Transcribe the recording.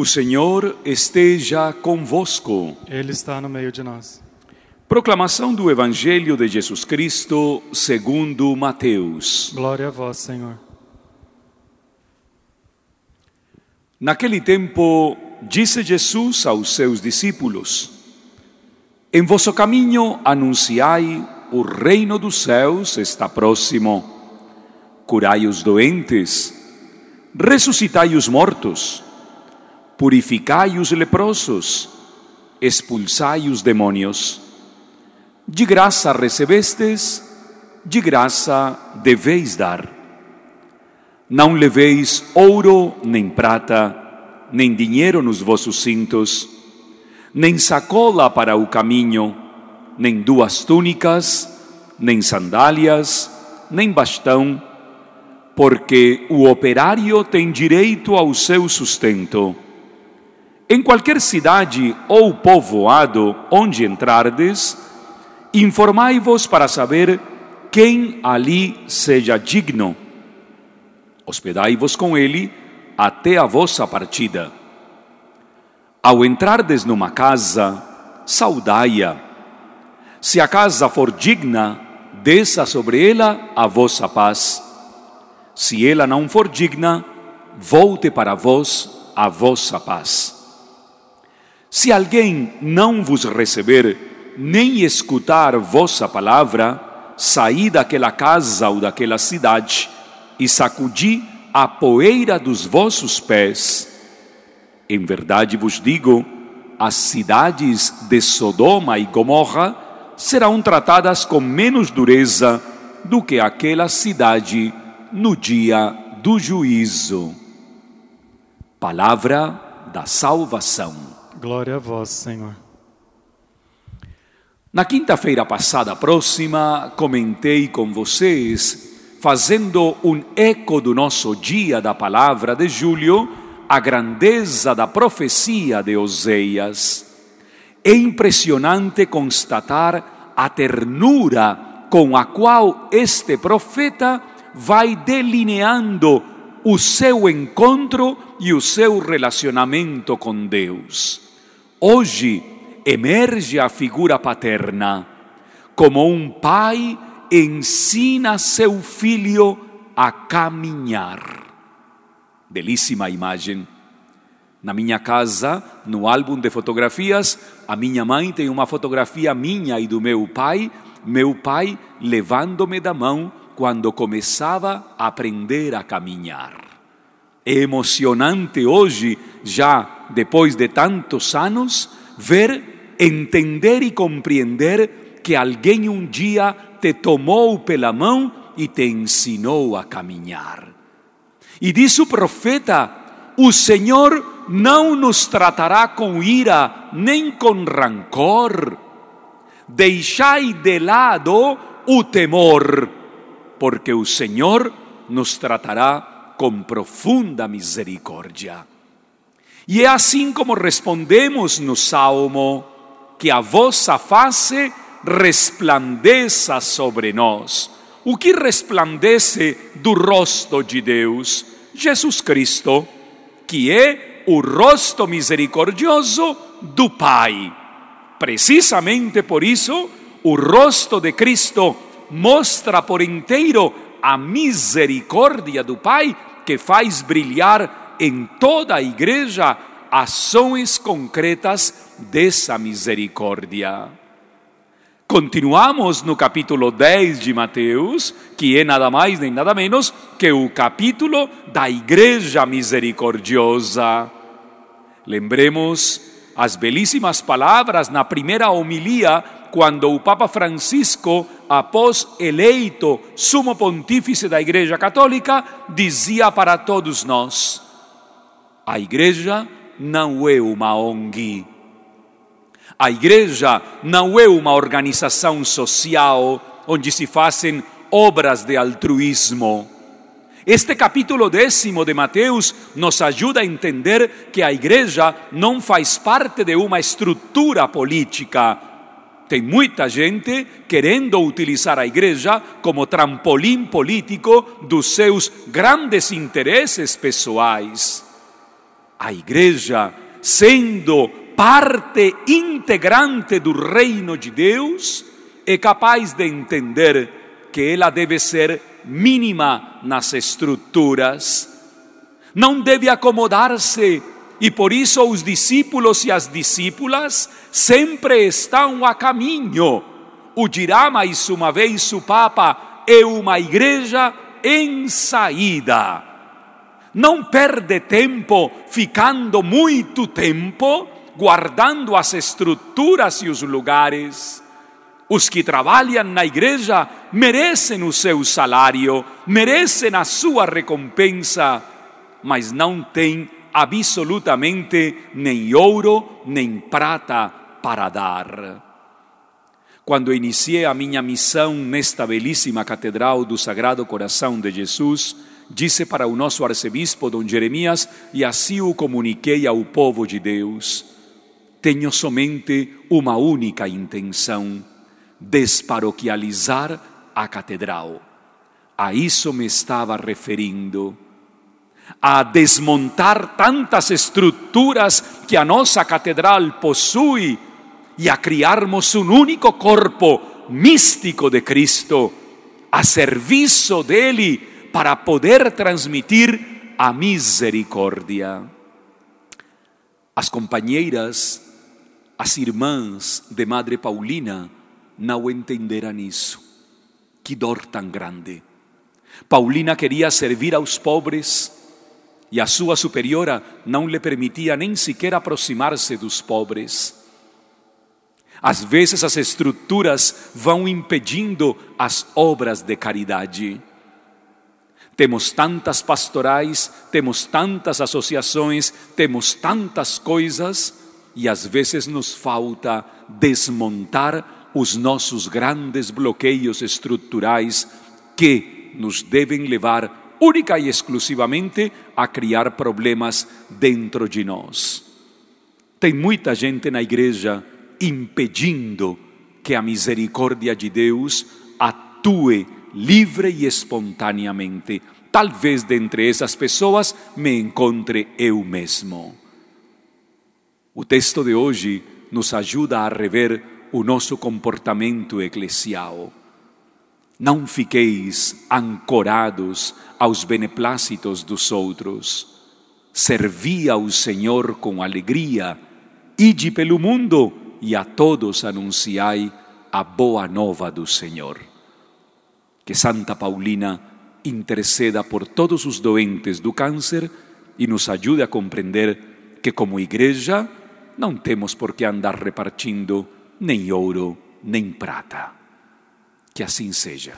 O Senhor esteja convosco. Ele está no meio de nós. Proclamação do Evangelho de Jesus Cristo segundo Mateus. Glória a vós, Senhor. Naquele tempo, disse Jesus aos seus discípulos: Em vosso caminho anunciai, o reino dos céus está próximo. Curai os doentes, ressuscitai os mortos, purificai os leprosos, expulsai os demônios. De graça recebestes, de graça deveis dar. Não leveis ouro, nem prata, nem dinheiro nos vossos cintos, nem sacola para o caminho, nem duas túnicas, nem sandálias, nem bastão, porque o operário tem direito ao seu sustento. Em qualquer cidade ou povoado onde entrardes, informai-vos para saber quem ali seja digno. Hospedai-vos com ele até a vossa partida. Ao entrardes numa casa, saudai-a. Se a casa for digna, desça sobre ela a vossa paz. Se ela não for digna, volte para vós a vossa paz. Se alguém não vos receber, nem escutar vossa palavra, saí daquela casa ou daquela cidade e sacudi a poeira dos vossos pés. Em verdade vos digo, as cidades de Sodoma e Gomorra serão tratadas com menos dureza do que aquela cidade no dia do juízo. Palavra da salvação. Glória a vós, Senhor. Na quinta-feira passada próxima, comentei com vocês, fazendo um eco do nosso dia da palavra de julho, a grandeza da profecia de Oseias. É impressionante constatar a ternura com a qual este profeta vai delineando o seu encontro e o seu relacionamento com Deus. Hoje emerge a figura paterna, como um pai ensina seu filho a caminhar. Belíssima imagem. Na minha casa, no álbum de fotografias, a minha mãe tem uma fotografia minha e do meu pai, meu pai levando-me da mão quando começava a aprender a caminhar. É emocionante hoje, já depois de tantos anos, ver, entender e compreender que alguém um dia te tomou pela mão e te ensinou a caminhar. E diz o profeta: o Senhor não nos tratará com ira nem com rancor. Deixai de lado o temor, porque o Senhor nos tratará com profunda misericórdia. E é assim como respondemos no salmo: que a vossa face resplandeça sobre nós. O que resplandece do rosto de Deus? Jesus Cristo, que é o rosto misericordioso do Pai. Precisamente por isso, o rosto de Cristo mostra por inteiro a misericórdia do Pai que faz brilhar em toda a igreja ações concretas dessa misericórdia. Continuamos no capítulo 10 de Mateus, que é nada mais nem nada menos que o capítulo da Igreja Misericordiosa. Lembremos as belíssimas palavras na primeira homilia, quando o Papa Francisco, após eleito sumo pontífice da Igreja Católica, dizia para todos nós: a Igreja não é uma ONG a igreja não é uma organização social onde se fazem obras de altruísmo. Este capítulo décimo de Mateus nos ajuda a entender que a igreja não faz parte de uma estrutura política. Tem muita gente querendo utilizar a igreja como trampolim político dos seus grandes interesses pessoais. A igreja, sendo parte integrante do reino de Deus, é capaz de entender que ela deve ser mínima nas estruturas, não deve acomodar-se, e por isso os discípulos e as discípulas sempre estão a caminho. O dirá mais uma vez o Papa, é uma igreja em saída. Não perde tempo ficando muito tempo guardando as estruturas e os lugares. Os que trabalham na igreja merecem o seu salário, merecem a sua recompensa, mas não têm absolutamente nem ouro nem prata para dar. Quando iniciei a minha missão nesta belíssima Catedral do Sagrado Coração de Jesus, disse para o nosso arcebispo Dom Jeremias, e assim o comuniquei ao povo de Deus: tenho somente uma única intenção desparoquializar a catedral. A isso me estava referindo. A desmontar tantas estruturas que a nossa catedral possui e a criarmos um único corpo místico de Cristo, a serviço dele para poder transmitir a misericórdia. As companheiras, as irmãs de Madre Paulina, não entenderam isso. Que dor tão grande. Paulina queria servir aos pobres e a sua superiora não lhe permitia nem sequer aproximar-se dos pobres. Às vezes as estruturas vão impedindo as obras de caridade. Temos tantas pastorais, temos tantas associações, temos tantas coisas e às vezes nos falta desmontar os nossos grandes bloqueios estruturais que nos devem levar única e exclusivamente a criar problemas dentro de nós. Tem muita gente na igreja impedindo que a misericórdia de Deus atue livre e espontaneamente. Talvez dentre essas pessoas me encontre eu mesmo. O texto de hoje nos ajuda a rever o nosso comportamento eclesial. Não fiqueis ancorados aos beneplácitos dos outros. Servi ao Senhor com alegria, ide pelo mundo e a todos anunciai a boa nova do Senhor. Que Santa Paulina interceda por todos os doentes do câncer e nos ajude a compreender que, como igreja, não temos por que andar repartindo nem ouro, nem prata. Que assim seja.